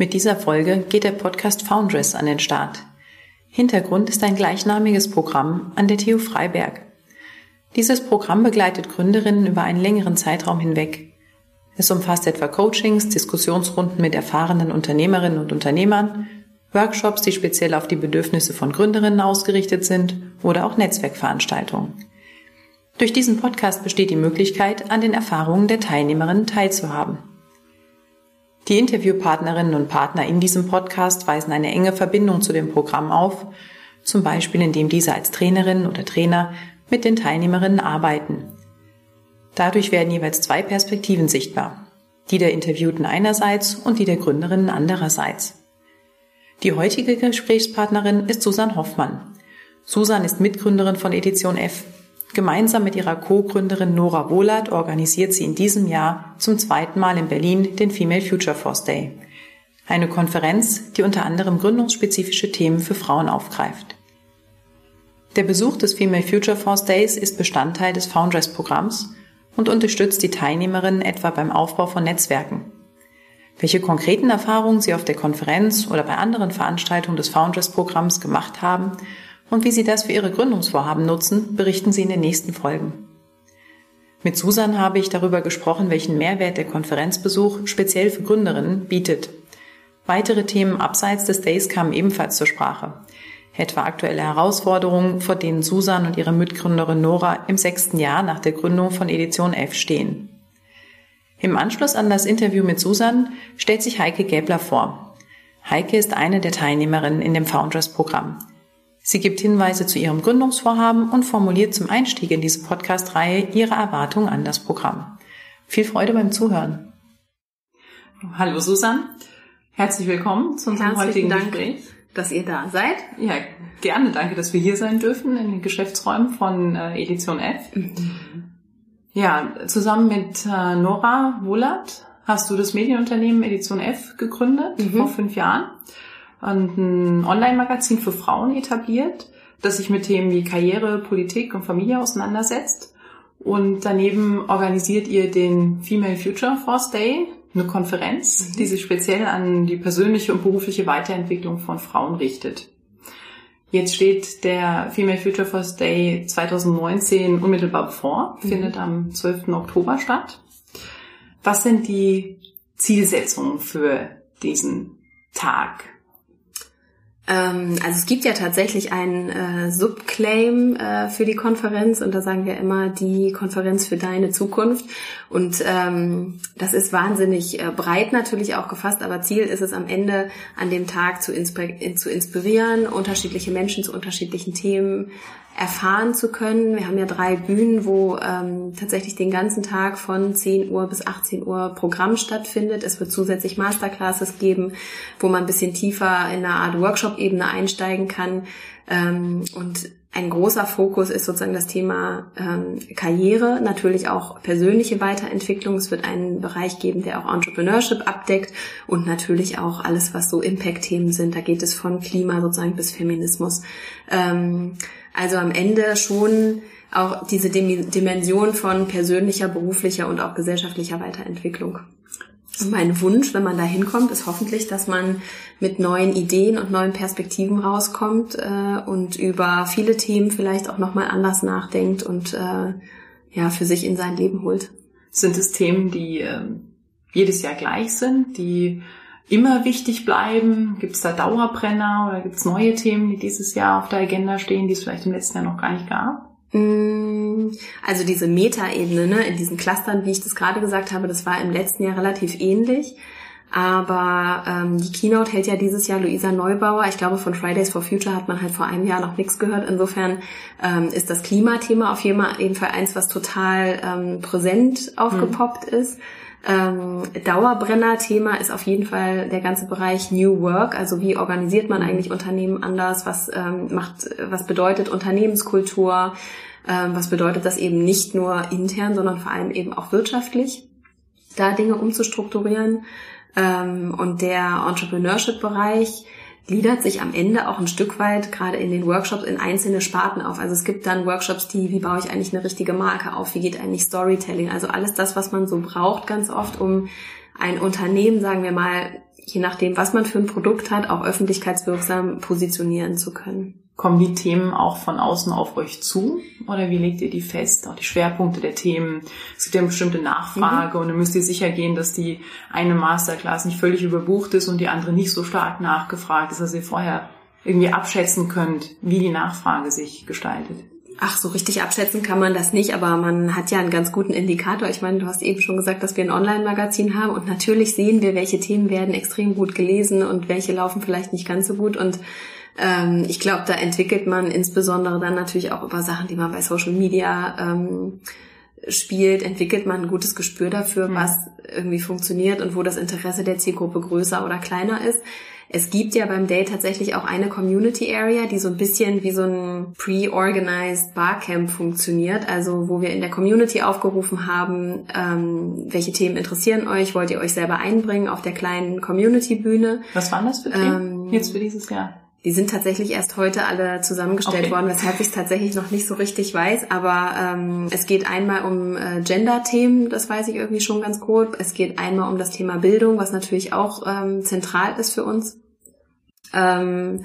Mit dieser Folge geht der Podcast Foundress an den Start. Hintergrund ist ein gleichnamiges Programm an der TU Freiberg. Dieses Programm begleitet Gründerinnen über einen längeren Zeitraum hinweg. Es umfasst etwa Coachings, Diskussionsrunden mit erfahrenen Unternehmerinnen und Unternehmern, Workshops, die speziell auf die Bedürfnisse von Gründerinnen ausgerichtet sind oder auch Netzwerkveranstaltungen. Durch diesen Podcast besteht die Möglichkeit, an den Erfahrungen der Teilnehmerinnen teilzuhaben. Die Interviewpartnerinnen und Partner in diesem Podcast weisen eine enge Verbindung zu dem Programm auf, zum Beispiel indem diese als Trainerin oder Trainer mit den Teilnehmerinnen arbeiten. Dadurch werden jeweils zwei Perspektiven sichtbar, die der Interviewten einerseits und die der Gründerinnen andererseits. Die heutige Gesprächspartnerin ist Susan Hoffmann. Susan ist Mitgründerin von Edition F Gemeinsam mit ihrer Co-Gründerin Nora Wohlert organisiert sie in diesem Jahr zum zweiten Mal in Berlin den Female Future Force Day. Eine Konferenz, die unter anderem gründungsspezifische Themen für Frauen aufgreift. Der Besuch des Female Future Force Days ist Bestandteil des Foundress-Programms und unterstützt die Teilnehmerinnen etwa beim Aufbau von Netzwerken. Welche konkreten Erfahrungen sie auf der Konferenz oder bei anderen Veranstaltungen des Foundress-Programms gemacht haben und wie Sie das für Ihre Gründungsvorhaben nutzen, berichten Sie in den nächsten Folgen. Mit Susan habe ich darüber gesprochen, welchen Mehrwert der Konferenzbesuch speziell für Gründerinnen bietet. Weitere Themen abseits des Days kamen ebenfalls zur Sprache. Etwa aktuelle Herausforderungen, vor denen Susan und ihre Mitgründerin Nora im sechsten Jahr nach der Gründung von Edition F stehen. Im Anschluss an das Interview mit Susan stellt sich Heike Gäbler vor. Heike ist eine der Teilnehmerinnen in dem Founders-Programm. Sie gibt Hinweise zu ihrem Gründungsvorhaben und formuliert zum Einstieg in diese Podcast-Reihe ihre Erwartungen an das Programm. Viel Freude beim Zuhören. Hallo Susan, herzlich willkommen zu unserem Herzlichen heutigen Dank, Gespräch. dass ihr da seid. Ja, gerne. Danke, dass wir hier sein dürfen in den Geschäftsräumen von äh, Edition F. Ja, zusammen mit äh, Nora Wohlert hast du das Medienunternehmen Edition F gegründet Mhm. vor fünf Jahren ein Online-Magazin für Frauen etabliert, das sich mit Themen wie Karriere, Politik und Familie auseinandersetzt. Und daneben organisiert ihr den Female Future Force Day, eine Konferenz, die sich speziell an die persönliche und berufliche Weiterentwicklung von Frauen richtet. Jetzt steht der Female Future Force Day 2019 unmittelbar bevor, findet am 12. Oktober statt. Was sind die Zielsetzungen für diesen Tag? Ähm, also es gibt ja tatsächlich einen äh, Subclaim äh, für die Konferenz und da sagen wir immer die Konferenz für deine Zukunft. Und ähm, das ist wahnsinnig äh, breit natürlich auch gefasst, aber Ziel ist es am Ende an dem Tag zu, inspir zu inspirieren, unterschiedliche Menschen zu unterschiedlichen Themen erfahren zu können. Wir haben ja drei Bühnen, wo ähm, tatsächlich den ganzen Tag von 10 Uhr bis 18 Uhr Programm stattfindet. Es wird zusätzlich Masterclasses geben, wo man ein bisschen tiefer in eine Art Workshop-Ebene einsteigen kann. Ähm, und ein großer Fokus ist sozusagen das Thema ähm, Karriere, natürlich auch persönliche Weiterentwicklung. Es wird einen Bereich geben, der auch Entrepreneurship abdeckt und natürlich auch alles, was so Impact-Themen sind. Da geht es von Klima sozusagen bis Feminismus. Ähm, also am Ende schon auch diese Dim- Dimension von persönlicher, beruflicher und auch gesellschaftlicher Weiterentwicklung. Mein Wunsch, wenn man da hinkommt, ist hoffentlich, dass man mit neuen Ideen und neuen Perspektiven rauskommt äh, und über viele Themen vielleicht auch nochmal anders nachdenkt und äh, ja für sich in sein Leben holt. Sind es Themen, die ähm, jedes Jahr gleich sind, die immer wichtig bleiben? Gibt es da Dauerbrenner oder gibt es neue Themen, die dieses Jahr auf der Agenda stehen, die es vielleicht im letzten Jahr noch gar nicht gab? Mm, Also diese Metaebene, ne, in diesen Clustern, wie ich das gerade gesagt habe, das war im letzten Jahr relativ ähnlich. Aber ähm, die Keynote hält ja dieses Jahr Luisa Neubauer. Ich glaube, von Fridays for Future hat man halt vor einem Jahr noch nichts gehört. Insofern ähm, ist das Klimathema auf jeden Fall eins, was total ähm, präsent aufgepoppt ist. Ähm, Dauerbrenner-Thema ist auf jeden Fall der ganze Bereich New Work. Also wie organisiert man eigentlich Unternehmen anders? Was ähm, macht, was bedeutet Unternehmenskultur? Ähm, was bedeutet das eben nicht nur intern, sondern vor allem eben auch wirtschaftlich? Da Dinge umzustrukturieren. Ähm, und der Entrepreneurship-Bereich gliedert sich am Ende auch ein Stück weit gerade in den Workshops in einzelne Sparten auf. Also es gibt dann Workshops, die, wie baue ich eigentlich eine richtige Marke auf? Wie geht eigentlich Storytelling? Also alles das, was man so braucht ganz oft, um ein Unternehmen, sagen wir mal, je nachdem, was man für ein Produkt hat, auch öffentlichkeitswirksam positionieren zu können. Kommen die Themen auch von außen auf euch zu? Oder wie legt ihr die fest? Auch die Schwerpunkte der Themen? Es gibt ja eine bestimmte Nachfrage mhm. und dann müsst ihr sicher gehen, dass die eine Masterclass nicht völlig überbucht ist und die andere nicht so stark nachgefragt ist, dass ihr vorher irgendwie abschätzen könnt, wie die Nachfrage sich gestaltet. Ach, so richtig abschätzen kann man das nicht, aber man hat ja einen ganz guten Indikator. Ich meine, du hast eben schon gesagt, dass wir ein Online-Magazin haben und natürlich sehen wir, welche Themen werden extrem gut gelesen und welche laufen vielleicht nicht ganz so gut und ähm, ich glaube, da entwickelt man insbesondere dann natürlich auch über Sachen, die man bei Social Media ähm, spielt, entwickelt man ein gutes Gespür dafür, mhm. was irgendwie funktioniert und wo das Interesse der Zielgruppe größer oder kleiner ist. Es gibt ja beim Day tatsächlich auch eine Community Area, die so ein bisschen wie so ein pre-organized Barcamp funktioniert. Also wo wir in der Community aufgerufen haben, ähm, welche Themen interessieren euch, wollt ihr euch selber einbringen auf der kleinen Community-Bühne. Was waren das für Themen ähm, jetzt für dieses Jahr? Die sind tatsächlich erst heute alle zusammengestellt okay. worden, weshalb ich es tatsächlich noch nicht so richtig weiß. Aber ähm, es geht einmal um äh, Gender-Themen, das weiß ich irgendwie schon ganz grob. Es geht einmal um das Thema Bildung, was natürlich auch ähm, zentral ist für uns. Ähm,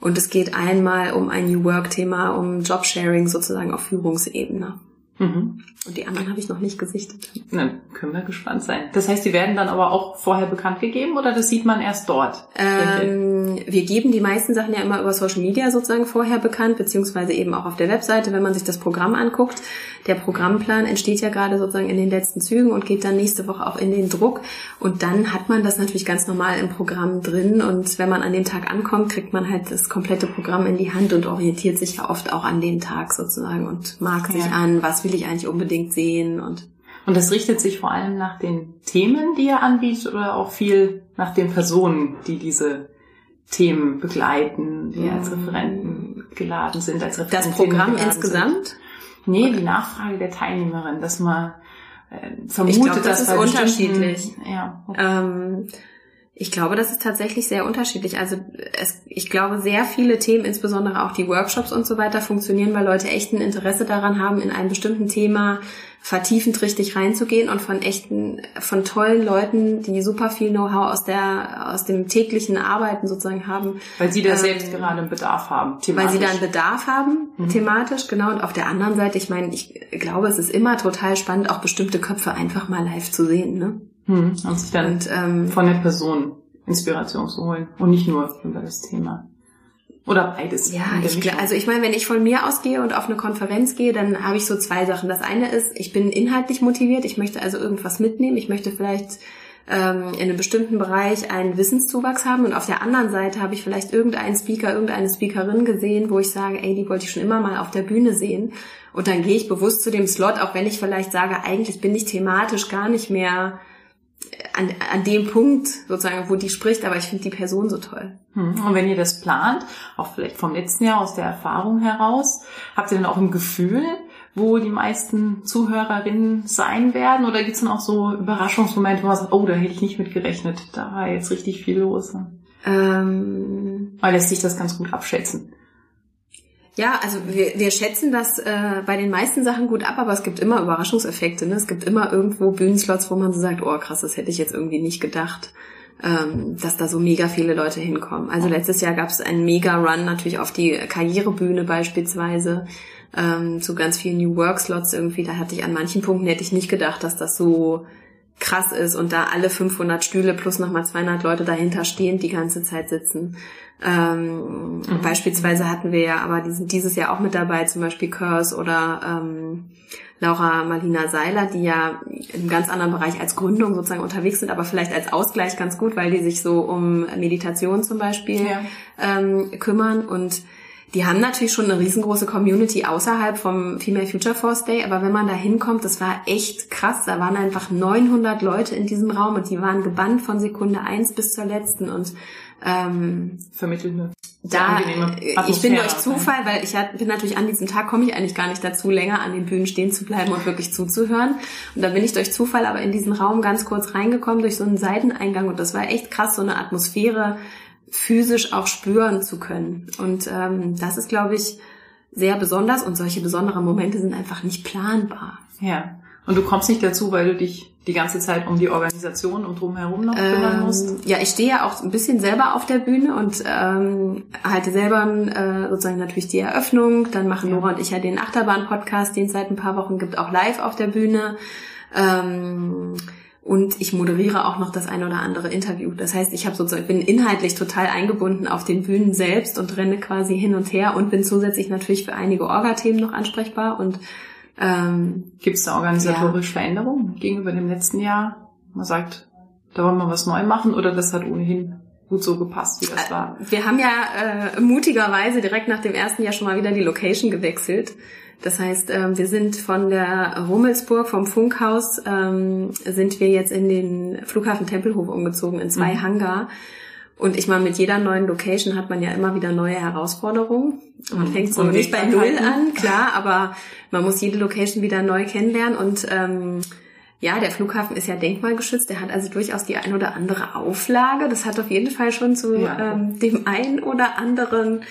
und es geht einmal um ein New Work-Thema, um Jobsharing sozusagen auf Führungsebene. Mhm. Und die anderen habe ich noch nicht gesichtet. Na, können wir gespannt sein. Das heißt, die werden dann aber auch vorher bekannt gegeben oder das sieht man erst dort? Ähm, wir geben die meisten Sachen ja immer über Social Media sozusagen vorher bekannt, beziehungsweise eben auch auf der Webseite, wenn man sich das Programm anguckt. Der Programmplan entsteht ja gerade sozusagen in den letzten Zügen und geht dann nächste Woche auch in den Druck. Und dann hat man das natürlich ganz normal im Programm drin. Und wenn man an dem Tag ankommt, kriegt man halt das komplette Programm in die Hand und orientiert sich ja oft auch an dem Tag sozusagen und mag ja. sich an, was will ich eigentlich unbedingt sehen und und das richtet sich vor allem nach den Themen, die ihr anbietet oder auch viel nach den Personen, die diese Themen begleiten, die als Referenten geladen sind, als Referenten. Das Programm insgesamt? Sind. Nee, die Nachfrage der Teilnehmerin, dass man äh, vermutet, ich glaub, das dass ist unterschiedlich. Ja. Ähm, ich glaube, das ist tatsächlich sehr unterschiedlich. Also es, ich glaube, sehr viele Themen, insbesondere auch die Workshops und so weiter, funktionieren, weil Leute echt ein Interesse daran haben, in einem bestimmten Thema vertiefend richtig reinzugehen und von echten, von tollen Leuten, die super viel Know-how aus der, aus dem täglichen Arbeiten sozusagen haben. Weil sie da ähm, selbst gerade einen Bedarf haben, thematisch. Weil sie da einen Bedarf haben, mhm. thematisch, genau. Und auf der anderen Seite, ich meine, ich glaube, es ist immer total spannend, auch bestimmte Köpfe einfach mal live zu sehen, ne? Hm, und sich dann und, ähm, von der Person Inspiration zu holen und nicht nur über das Thema. Oder beides. Ja, ich, also ich meine, wenn ich von mir ausgehe und auf eine Konferenz gehe, dann habe ich so zwei Sachen. Das eine ist, ich bin inhaltlich motiviert, ich möchte also irgendwas mitnehmen, ich möchte vielleicht ähm, in einem bestimmten Bereich einen Wissenszuwachs haben und auf der anderen Seite habe ich vielleicht irgendeinen Speaker, irgendeine Speakerin gesehen, wo ich sage, ey, die wollte ich schon immer mal auf der Bühne sehen und dann gehe ich bewusst zu dem Slot, auch wenn ich vielleicht sage, eigentlich bin ich thematisch gar nicht mehr an, an dem Punkt sozusagen, wo die spricht, aber ich finde die Person so toll. Hm. Und wenn ihr das plant, auch vielleicht vom letzten Jahr aus der Erfahrung heraus, habt ihr dann auch ein Gefühl, wo die meisten Zuhörerinnen sein werden? Oder gibt es dann auch so Überraschungsmomente, wo man sagt, oh, da hätte ich nicht mit gerechnet, da war jetzt richtig viel los? Ähm, Weil lässt sich das ganz gut abschätzen. Ja, also wir, wir schätzen das äh, bei den meisten Sachen gut ab, aber es gibt immer Überraschungseffekte. Ne? Es gibt immer irgendwo Bühnenslots, wo man so sagt, oh krass, das hätte ich jetzt irgendwie nicht gedacht, ähm, dass da so mega viele Leute hinkommen. Also letztes Jahr gab es einen Mega-Run natürlich auf die Karrierebühne beispielsweise, ähm, zu ganz vielen New Work-Slots irgendwie. Da hatte ich an manchen Punkten hätte ich nicht gedacht, dass das so krass ist und da alle 500 Stühle plus nochmal 200 Leute dahinter stehend die ganze Zeit sitzen. Ähm, mhm. Beispielsweise hatten wir ja, aber die sind dieses Jahr auch mit dabei, zum Beispiel Curse oder ähm, Laura Marlina Seiler, die ja im ganz anderen Bereich als Gründung sozusagen unterwegs sind, aber vielleicht als Ausgleich ganz gut, weil die sich so um Meditation zum Beispiel ja. ähm, kümmern und Die haben natürlich schon eine riesengroße Community außerhalb vom Female Future Force Day, aber wenn man da hinkommt, das war echt krass. Da waren einfach 900 Leute in diesem Raum und die waren gebannt von Sekunde eins bis zur letzten und ähm, vermitteln da ich bin durch Zufall, weil ich bin natürlich an diesem Tag komme ich eigentlich gar nicht dazu, länger an den Bühnen stehen zu bleiben und wirklich zuzuhören. Und da bin ich durch Zufall aber in diesen Raum ganz kurz reingekommen durch so einen Seiteneingang und das war echt krass, so eine Atmosphäre physisch auch spüren zu können. Und ähm, das ist, glaube ich, sehr besonders und solche besonderen Momente sind einfach nicht planbar. Ja. Und du kommst nicht dazu, weil du dich die ganze Zeit um die Organisation und drumherum noch kümmern ähm, musst? Ja, ich stehe ja auch ein bisschen selber auf der Bühne und ähm, halte selber äh, sozusagen natürlich die Eröffnung. Dann machen Nora und ich ja den Achterbahn-Podcast, den es seit ein paar Wochen gibt, auch live auf der Bühne. Ähm, und ich moderiere auch noch das ein oder andere Interview. Das heißt, ich habe sozusagen bin inhaltlich total eingebunden auf den Bühnen selbst und renne quasi hin und her und bin zusätzlich natürlich für einige Orga-Themen noch ansprechbar und ähm, Gibt es da organisatorisch ja. Veränderungen gegenüber dem letzten Jahr? Man sagt, da wollen wir was neu machen oder das hat ohnehin gut so gepasst, wie das war? Wir haben ja äh, mutigerweise direkt nach dem ersten Jahr schon mal wieder die Location gewechselt. Das heißt, ähm, wir sind von der Rummelsburg, vom Funkhaus, ähm, sind wir jetzt in den Flughafen Tempelhof umgezogen, in zwei mhm. Hangar. Und ich meine, mit jeder neuen Location hat man ja immer wieder neue Herausforderungen. Man mhm. fängt so nicht bei Null an, klar, aber man muss jede Location wieder neu kennenlernen und ähm, ja, der Flughafen ist ja denkmalgeschützt. Der hat also durchaus die ein oder andere Auflage. Das hat auf jeden Fall schon zu ja. ähm, dem ein oder anderen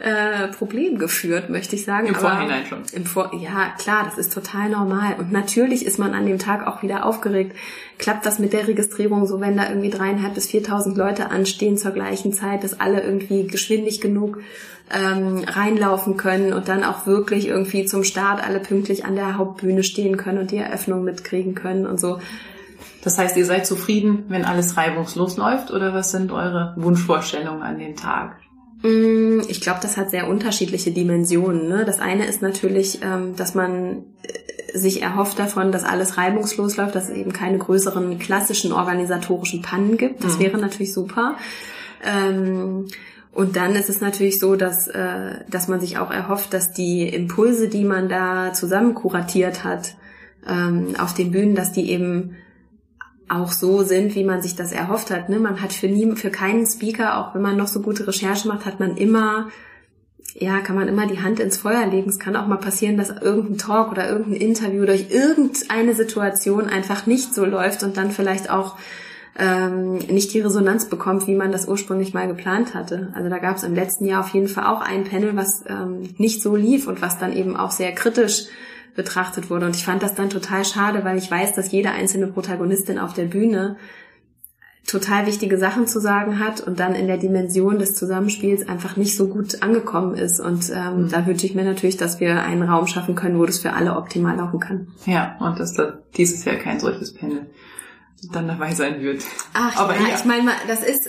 äh, Problem geführt, möchte ich sagen. Im Aber Vorhinein schon. Im Vor ja, klar, das ist total normal. Und natürlich ist man an dem Tag auch wieder aufgeregt. Klappt das mit der Registrierung so, wenn da irgendwie dreieinhalb bis viertausend Leute anstehen zur gleichen Zeit, dass alle irgendwie geschwindig genug ähm, reinlaufen können und dann auch wirklich irgendwie zum Start alle pünktlich an der Hauptbühne stehen können und die Eröffnung mitkriegen können und so. Das heißt, ihr seid zufrieden, wenn alles reibungslos läuft oder was sind eure Wunschvorstellungen an den Tag? Mm, ich glaube, das hat sehr unterschiedliche Dimensionen. Ne? Das eine ist natürlich, ähm, dass man äh, sich erhofft davon, dass alles reibungslos läuft, dass es eben keine größeren klassischen organisatorischen Pannen gibt. Das mhm. wäre natürlich super. Ähm, und dann ist es natürlich so, dass, äh, dass man sich auch erhofft, dass die Impulse, die man da zusammen kuratiert hat ähm, auf den Bühnen, dass die eben auch so sind, wie man sich das erhofft hat. Ne? Man hat für nie, für keinen Speaker, auch wenn man noch so gute Recherche macht, hat man immer, ja, kann man immer die Hand ins Feuer legen. Es kann auch mal passieren, dass irgendein Talk oder irgendein Interview durch irgendeine Situation einfach nicht so läuft und dann vielleicht auch ähm, nicht die Resonanz bekommt, wie man das ursprünglich mal geplant hatte. Also da gab es im letzten Jahr auf jeden Fall auch ein Panel, was ähm, nicht so lief und was dann eben auch sehr kritisch betrachtet wurde. Und ich fand das dann total schade, weil ich weiß, dass jede einzelne Protagonistin auf der Bühne total wichtige Sachen zu sagen hat und dann in der Dimension des Zusammenspiels einfach nicht so gut angekommen ist. Und ähm, mhm. da wünsche ich mir natürlich, dass wir einen Raum schaffen können, wo das für alle optimal laufen kann. Ja, und dass da dieses Jahr kein solches Panel dann dabei sein wird. Ach Aber ja, ja. ich meine, das ist,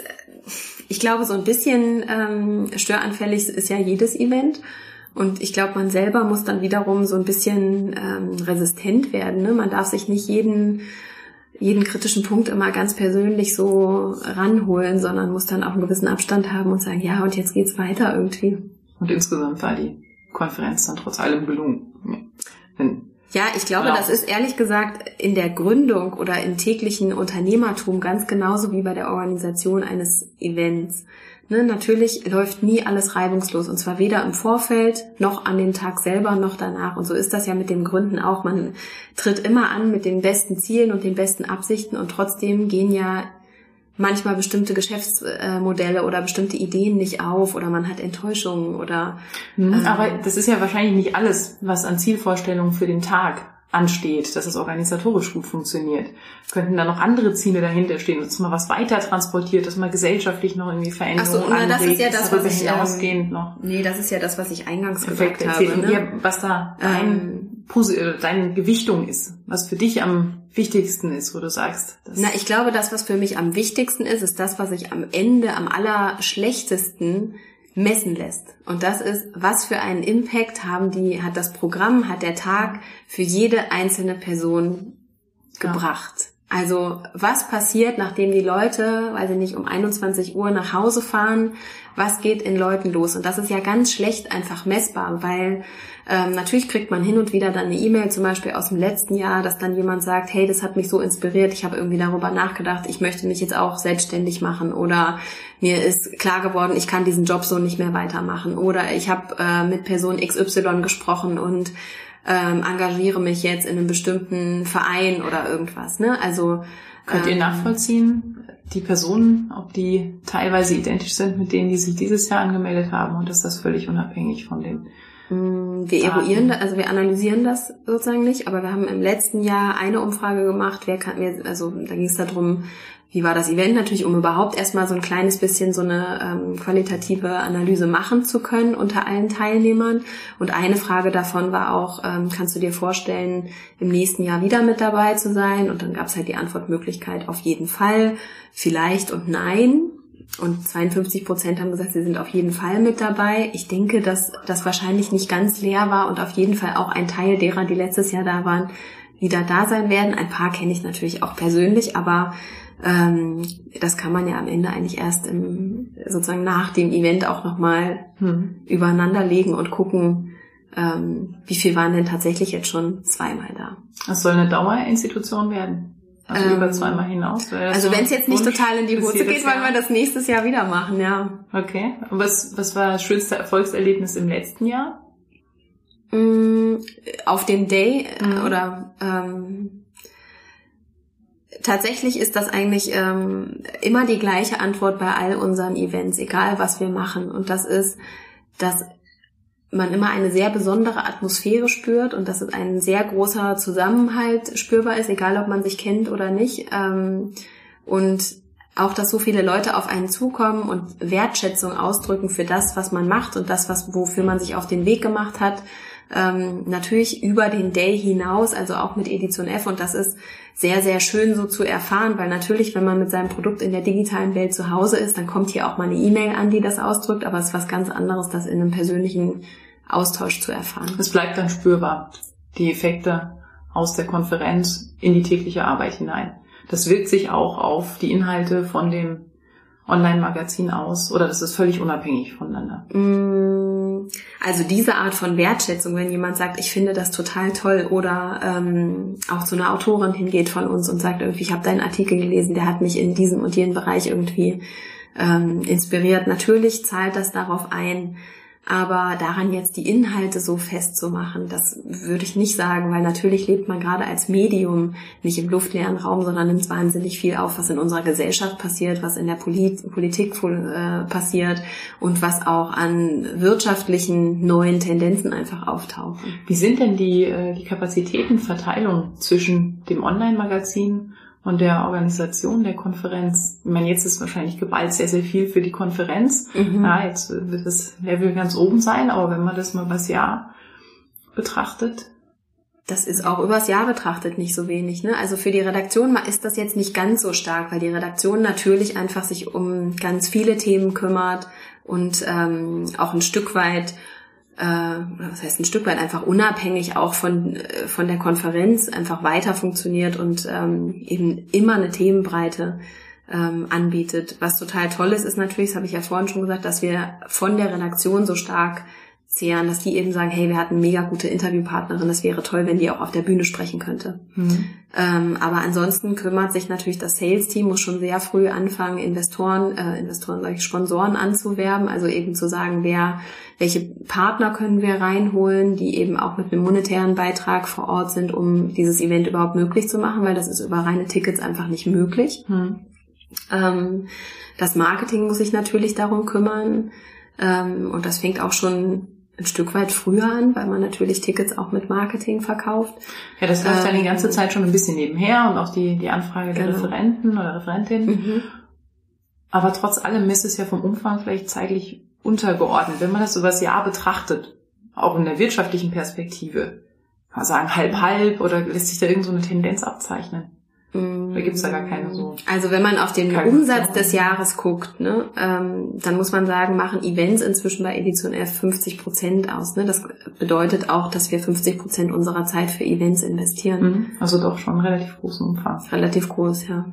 ich glaube, so ein bisschen ähm, störanfällig ist ja jedes Event. Und ich glaube, man selber muss dann wiederum so ein bisschen ähm, resistent werden. Ne? Man darf sich nicht jeden, jeden kritischen Punkt immer ganz persönlich so ranholen, sondern muss dann auch einen gewissen Abstand haben und sagen, ja, und jetzt geht's weiter irgendwie. Und insgesamt war die Konferenz dann trotz allem gelungen. Ja, ich glaube, genau. das ist ehrlich gesagt in der Gründung oder im täglichen Unternehmertum ganz genauso wie bei der Organisation eines Events. Ne, natürlich läuft nie alles reibungslos und zwar weder im Vorfeld noch an dem Tag selber noch danach. Und so ist das ja mit den Gründen auch. Man tritt immer an mit den besten Zielen und den besten Absichten und trotzdem gehen ja manchmal bestimmte Geschäftsmodelle oder bestimmte Ideen nicht auf oder man hat Enttäuschungen oder. Mhm, ähm, Aber das ist ja wahrscheinlich nicht alles, was an Zielvorstellungen für den Tag ansteht, dass es organisatorisch gut funktioniert. Könnten da noch andere Ziele dahinter stehen, dass man was weiter transportiert, dass man gesellschaftlich noch irgendwie Veränderungen Ach so, anregt, das ist ja das, was ich ähm, noch. Nee, das ist ja das, was ich eingangs gesagt habe. Ne? Dir, was da dein, ähm, deine Gewichtung ist, was für dich am wichtigsten ist, wo du sagst. Na, ich glaube, das, was für mich am wichtigsten ist, ist das, was ich am Ende am allerschlechtesten messen lässt. Und das ist, was für einen Impact haben die, hat das Programm, hat der Tag für jede einzelne Person gebracht. Ja. Also was passiert, nachdem die Leute, weil sie nicht um 21 Uhr nach Hause fahren, was geht in Leuten los? Und das ist ja ganz schlecht einfach messbar, weil ähm, natürlich kriegt man hin und wieder dann eine E-Mail, zum Beispiel aus dem letzten Jahr, dass dann jemand sagt, hey, das hat mich so inspiriert, ich habe irgendwie darüber nachgedacht, ich möchte mich jetzt auch selbstständig machen oder mir ist klar geworden, ich kann diesen Job so nicht mehr weitermachen oder ich habe äh, mit Person XY gesprochen und ähm, engagiere mich jetzt in einem bestimmten Verein oder irgendwas. Ne? Also könnt ihr ähm, nachvollziehen, die Personen, ob die teilweise identisch sind mit denen, die sich dieses Jahr angemeldet haben und ist das völlig unabhängig von den wir eruieren, also wir analysieren das sozusagen nicht, aber wir haben im letzten Jahr eine Umfrage gemacht, wer kann, also da ging es darum, wie war das Event natürlich, um überhaupt erstmal so ein kleines bisschen so eine ähm, qualitative Analyse machen zu können unter allen Teilnehmern. Und eine Frage davon war auch, ähm, kannst du dir vorstellen, im nächsten Jahr wieder mit dabei zu sein? Und dann gab es halt die Antwortmöglichkeit auf jeden Fall, vielleicht und nein. Und 52 Prozent haben gesagt, sie sind auf jeden Fall mit dabei. Ich denke, dass das wahrscheinlich nicht ganz leer war und auf jeden Fall auch ein Teil derer, die letztes Jahr da waren, wieder da sein werden. Ein paar kenne ich natürlich auch persönlich, aber ähm, das kann man ja am Ende eigentlich erst im, sozusagen nach dem Event auch nochmal hm. übereinander legen und gucken, ähm, wie viel waren denn tatsächlich jetzt schon zweimal da. Das soll eine Dauerinstitution werden. Also ähm, über zweimal hinaus. Also wenn es jetzt nicht total in die Hose geht, wollen wir das nächstes Jahr wieder machen, ja. Okay. Und was, was war das schönste Erfolgserlebnis im letzten Jahr? Mm, auf dem Day mhm. oder ähm, tatsächlich ist das eigentlich ähm, immer die gleiche Antwort bei all unseren Events, egal was wir machen. Und das ist, dass man immer eine sehr besondere Atmosphäre spürt und dass es ein sehr großer Zusammenhalt spürbar ist, egal ob man sich kennt oder nicht. Ähm, und auch, dass so viele Leute auf einen zukommen und Wertschätzung ausdrücken für das, was man macht und das, was, wofür man sich auf den Weg gemacht hat. Ähm, natürlich über den Day hinaus, also auch mit Edition F. Und das ist sehr, sehr schön so zu erfahren, weil natürlich, wenn man mit seinem Produkt in der digitalen Welt zu Hause ist, dann kommt hier auch mal eine E-Mail an, die das ausdrückt, aber es ist was ganz anderes, das in einem persönlichen Austausch zu erfahren. Es bleibt dann spürbar, die Effekte aus der Konferenz in die tägliche Arbeit hinein. Das wirkt sich auch auf die Inhalte von dem Online-Magazin aus oder das ist völlig unabhängig voneinander? Mm, also diese Art von Wertschätzung, wenn jemand sagt, ich finde das total toll oder ähm, auch zu einer Autorin hingeht von uns und sagt irgendwie, ich habe deinen Artikel gelesen, der hat mich in diesem und jenem Bereich irgendwie ähm, inspiriert. Natürlich zahlt das darauf ein, aber daran jetzt die Inhalte so festzumachen, das würde ich nicht sagen, weil natürlich lebt man gerade als Medium nicht im luftleeren Raum, sondern nimmt wahnsinnig viel auf, was in unserer Gesellschaft passiert, was in der Polit Politik äh, passiert und was auch an wirtschaftlichen neuen Tendenzen einfach auftauchen. Wie sind denn die, äh, die Kapazitätenverteilung zwischen dem Online-Magazin und der Organisation der Konferenz. Ich meine, jetzt ist wahrscheinlich geballt sehr, sehr viel für die Konferenz. Mhm. Ja, jetzt wird das Level ganz oben sein, aber wenn man das mal übers Jahr betrachtet. Das ist auch übers Jahr betrachtet nicht so wenig. Ne? Also für die Redaktion ist das jetzt nicht ganz so stark, weil die Redaktion natürlich einfach sich um ganz viele Themen kümmert und ähm, auch ein Stück weit äh, was heißt ein Stück weit einfach unabhängig auch von, äh, von der Konferenz einfach weiter funktioniert und ähm, eben immer eine Themenbreite ähm, anbietet. Was total toll ist, ist natürlich, das habe ich ja vorhin schon gesagt, dass wir von der Redaktion so stark zehren, dass die eben sagen, hey, wir hatten mega gute Interviewpartnerin, es wäre toll, wenn die auch auf der Bühne sprechen könnte. Mhm. Ähm, aber ansonsten kümmert sich natürlich das Sales-Team, muss schon sehr früh anfangen, Investoren, äh, Investoren, ich, Sponsoren anzuwerben, also eben zu sagen, wer, welche Partner können wir reinholen, die eben auch mit einem monetären Beitrag vor Ort sind, um dieses Event überhaupt möglich zu machen, weil das ist über reine Tickets einfach nicht möglich. Mhm. Ähm, das Marketing muss sich natürlich darum kümmern. Ähm, und das fängt auch schon ein Stück weit früher an, weil man natürlich Tickets auch mit Marketing verkauft. Ja, das läuft ähm, dann die ganze ähm, Zeit schon ein bisschen nebenher und auch die, die Anfrage der genau. Referenten oder Referentin. Mhm. Aber trotz allem ist es ja vom Umfang vielleicht zeitlich untergeordnet. Wenn man das über das Jahr betrachtet, auch in der wirtschaftlichen Perspektive, kann man sagen halb halb oder lässt sich da irgend so eine Tendenz abzeichnen? Da gibt's da gar keine so. Also wenn man auf den Umsatz des Jahres guckt, ne, ähm, dann muss man sagen, machen Events inzwischen bei Edition F 50 Prozent aus. Ne? Das bedeutet auch, dass wir 50 Prozent unserer Zeit für Events investieren. Mhm. Also doch schon relativ großen Umfang. Relativ groß, ja.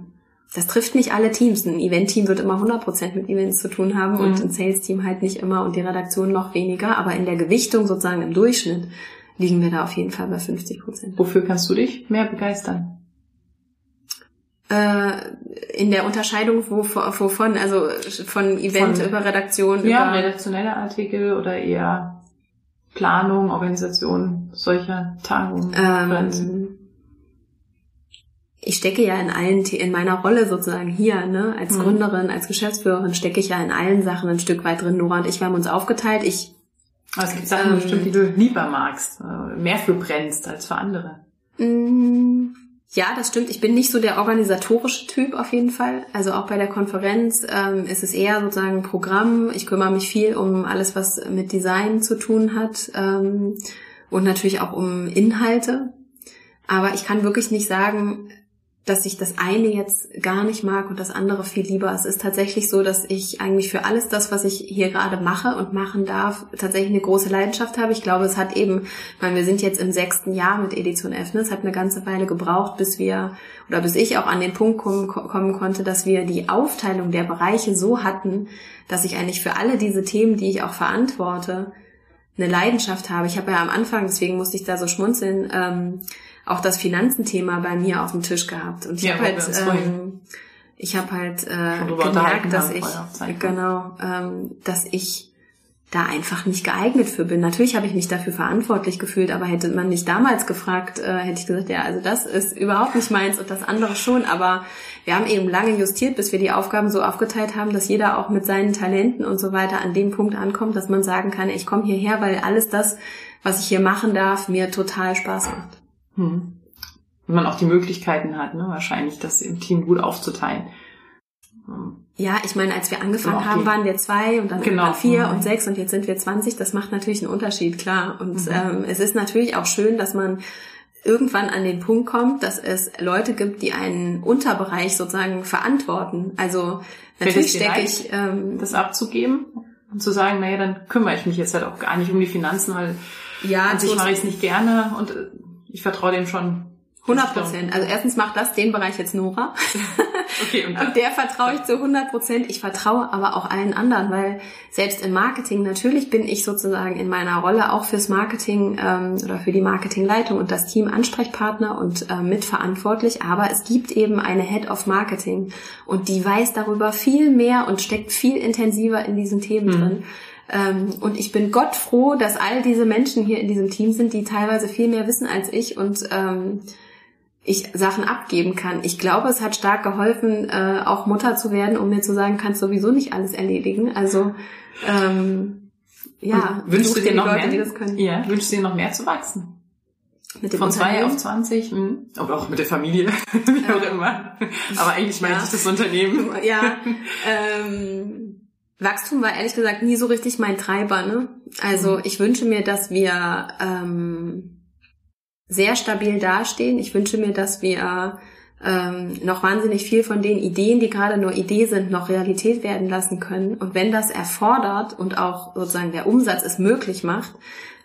Das trifft nicht alle Teams. Ein Event-Team wird immer 100 Prozent mit Events zu tun haben mhm. und ein Sales-Team halt nicht immer und die Redaktion noch weniger. Aber in der Gewichtung sozusagen im Durchschnitt liegen wir da auf jeden Fall bei 50 Prozent. Wofür kannst du dich mehr begeistern? Äh, in der Unterscheidung wovon, also von Event von, über Redaktion ja, über redaktionelle Artikel oder eher Planung, Organisation solcher Tagungen. Ähm, ich stecke ja in allen in meiner Rolle sozusagen hier, ne, als hm. Gründerin, als Geschäftsführerin stecke ich ja in allen Sachen ein Stück weit drin. Nora und ich, wir haben uns aufgeteilt. Ich also es gibt Sachen ähm, bestimmt, die du lieber magst, äh, mehr für brennst als für andere. Mm, ja, das stimmt. Ich bin nicht so der organisatorische Typ auf jeden Fall. Also auch bei der Konferenz ähm, ist es eher sozusagen Programm. Ich kümmere mich viel um alles, was mit Design zu tun hat ähm, und natürlich auch um Inhalte. Aber ich kann wirklich nicht sagen, dass ich das eine jetzt gar nicht mag und das andere viel lieber. Es ist tatsächlich so, dass ich eigentlich für alles das, was ich hier gerade mache und machen darf, tatsächlich eine große Leidenschaft habe. Ich glaube, es hat eben, weil wir sind jetzt im sechsten Jahr mit Edition F, ne? es hat eine ganze Weile gebraucht, bis wir oder bis ich auch an den Punkt kommen, kommen konnte, dass wir die Aufteilung der Bereiche so hatten, dass ich eigentlich für alle diese Themen, die ich auch verantworte, eine Leidenschaft habe. Ich habe ja am Anfang, deswegen musste ich da so schmunzeln, ähm, auch das Finanzenthema bei mir auf dem Tisch gehabt. Und ich ja, habe halt, ähm, ich habe halt äh, gemerkt, dass ich genau, ähm, dass ich da einfach nicht geeignet für bin. Natürlich habe ich mich dafür verantwortlich gefühlt, aber hätte man mich damals gefragt, äh, hätte ich gesagt, ja, also das ist überhaupt nicht meins und das andere schon. Aber wir haben eben lange justiert, bis wir die Aufgaben so aufgeteilt haben, dass jeder auch mit seinen Talenten und so weiter an dem Punkt ankommt, dass man sagen kann, ich komme hierher, weil alles das, was ich hier machen darf, mir total Spaß macht. Hm. Wenn man auch die Möglichkeiten hat, ne, wahrscheinlich das im Team gut aufzuteilen. Hm. Ja, ich meine, als wir angefangen haben, waren wir zwei und dann genau. vier mhm. und sechs und jetzt sind wir zwanzig. Das macht natürlich einen Unterschied, klar. Und mhm. ähm, es ist natürlich auch schön, dass man irgendwann an den Punkt kommt, dass es Leute gibt, die einen Unterbereich sozusagen verantworten. Also natürlich stecke ich ähm, das abzugeben und zu sagen, naja, dann kümmere ich mich jetzt halt auch gar nicht um die Finanzen, weil ja, an sich mache ich es nicht gerne und äh, ich vertraue dem schon 100 Prozent. Also erstens macht das den Bereich jetzt Nora. Okay, und, und der vertraue ich zu 100 Prozent. Ich vertraue aber auch allen anderen, weil selbst im Marketing, natürlich bin ich sozusagen in meiner Rolle auch fürs Marketing ähm, oder für die Marketingleitung und das Team Ansprechpartner und äh, mitverantwortlich. Aber es gibt eben eine Head of Marketing und die weiß darüber viel mehr und steckt viel intensiver in diesen Themen mhm. drin. Ähm, und ich bin Gott froh, dass all diese Menschen hier in diesem Team sind, die teilweise viel mehr wissen als ich und ähm, ich Sachen abgeben kann. Ich glaube, es hat stark geholfen, äh, auch Mutter zu werden, um mir zu sagen, kannst sowieso nicht alles erledigen. Also ähm, ja, wünschst du dir noch Leute, mehr? Ja, wünschst du dir noch mehr zu wachsen? Mit dem Von zwei auf zwanzig, hm. aber auch mit der Familie, wie auch immer. Aber eigentlich meinte ja. ich das Unternehmen. Ja, ähm, Wachstum war ehrlich gesagt nie so richtig mein Treiber. Ne? Also mhm. ich wünsche mir, dass wir ähm, sehr stabil dastehen. Ich wünsche mir, dass wir ähm, noch wahnsinnig viel von den Ideen, die gerade nur Idee sind, noch Realität werden lassen können. Und wenn das erfordert und auch sozusagen der Umsatz es möglich macht,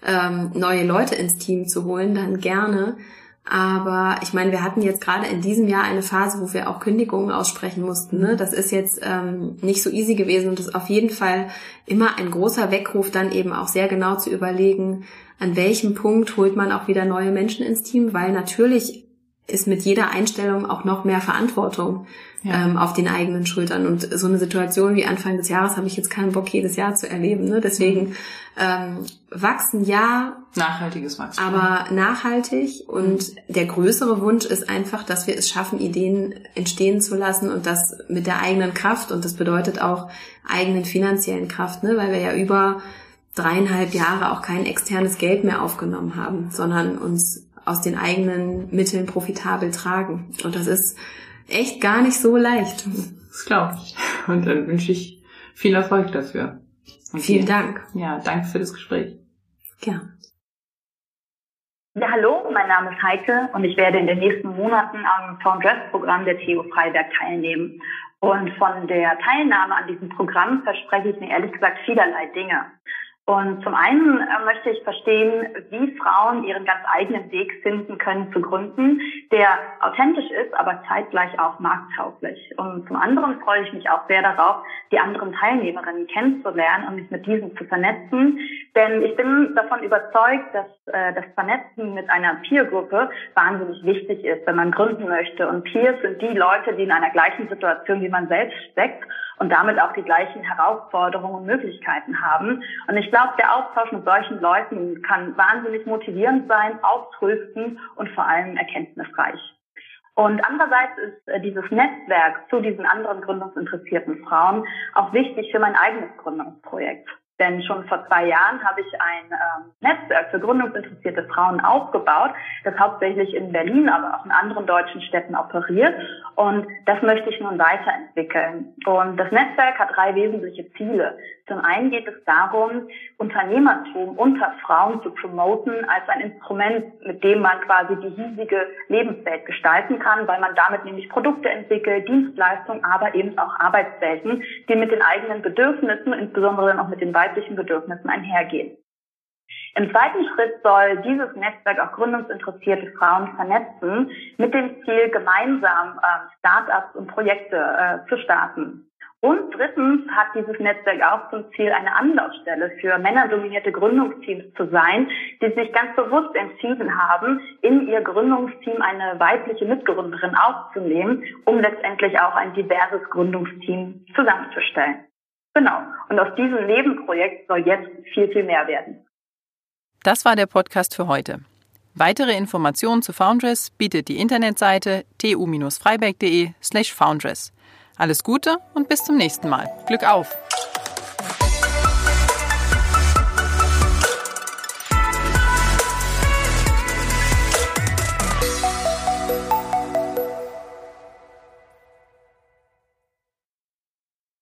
ähm, neue Leute ins Team zu holen, dann gerne. Aber ich meine, wir hatten jetzt gerade in diesem Jahr eine Phase, wo wir auch Kündigungen aussprechen mussten. Ne? Das ist jetzt ähm, nicht so easy gewesen und ist auf jeden Fall immer ein großer Weckruf, dann eben auch sehr genau zu überlegen, an welchem Punkt holt man auch wieder neue Menschen ins Team, weil natürlich ist mit jeder Einstellung auch noch mehr Verantwortung ja. ähm, auf den eigenen Schultern. Und so eine Situation wie Anfang des Jahres habe ich jetzt keinen Bock, jedes Jahr zu erleben. Ne? Deswegen ähm, wachsen ja. Nachhaltiges Wachstum. Aber nachhaltig. Und der größere Wunsch ist einfach, dass wir es schaffen, Ideen entstehen zu lassen und das mit der eigenen Kraft. Und das bedeutet auch eigenen finanziellen Kraft, ne? weil wir ja über dreieinhalb Jahre auch kein externes Geld mehr aufgenommen haben, sondern uns aus den eigenen Mitteln profitabel tragen. Und das ist echt gar nicht so leicht. Das glaube ich. Und dann wünsche ich viel Erfolg dafür. Und Vielen Dank. Ja, danke für das Gespräch. Gerne. Ja, hallo, mein Name ist Heike und ich werde in den nächsten Monaten am Foundress-Programm der TU Freiberg teilnehmen. Und von der Teilnahme an diesem Programm verspreche ich mir ehrlich gesagt vielerlei Dinge. Und zum einen äh, möchte ich verstehen, wie Frauen ihren ganz eigenen Weg finden können zu gründen, der authentisch ist, aber zeitgleich auch markttauglich. Und zum anderen freue ich mich auch sehr darauf, die anderen Teilnehmerinnen kennenzulernen und mich mit diesen zu vernetzen. Denn ich bin davon überzeugt, dass äh, das Vernetzen mit einer Peergruppe wahnsinnig wichtig ist, wenn man gründen möchte. Und Peers sind die Leute, die in einer gleichen Situation wie man selbst steckt und damit auch die gleichen Herausforderungen und Möglichkeiten haben. Und ich glaube, der Austausch mit solchen Leuten kann wahnsinnig motivierend sein, auftrösten und vor allem erkenntnisreich. Und andererseits ist äh, dieses Netzwerk zu diesen anderen gründungsinteressierten Frauen auch wichtig für mein eigenes Gründungsprojekt. Denn schon vor zwei Jahren habe ich ein ähm, Netzwerk für gründungsinteressierte Frauen aufgebaut, das hauptsächlich in Berlin, aber auch in anderen deutschen Städten operiert. Und das möchte ich nun weiterentwickeln. Und das Netzwerk hat drei wesentliche Ziele. Zum einen geht es darum, Unternehmertum unter Frauen zu promoten als ein Instrument, mit dem man quasi die hiesige Lebenswelt gestalten kann, weil man damit nämlich Produkte entwickelt, Dienstleistungen, aber eben auch Arbeitswelten, die mit den eigenen Bedürfnissen, insbesondere dann auch mit den weiblichen Bedürfnissen einhergehen. Im zweiten Schritt soll dieses Netzwerk auch gründungsinteressierte Frauen vernetzen, mit dem Ziel, gemeinsam äh, Start-ups und Projekte äh, zu starten. Und drittens hat dieses Netzwerk auch zum Ziel, eine Anlaufstelle für männerdominierte Gründungsteams zu sein, die sich ganz bewusst entschieden haben, in ihr Gründungsteam eine weibliche Mitgründerin aufzunehmen, um letztendlich auch ein diverses Gründungsteam zusammenzustellen. Genau. Und aus diesem Nebenprojekt soll jetzt viel, viel mehr werden. Das war der Podcast für heute. Weitere Informationen zu Foundress bietet die Internetseite tu-freiberg.de slash foundress. Alles Gute und bis zum nächsten Mal. Glück auf!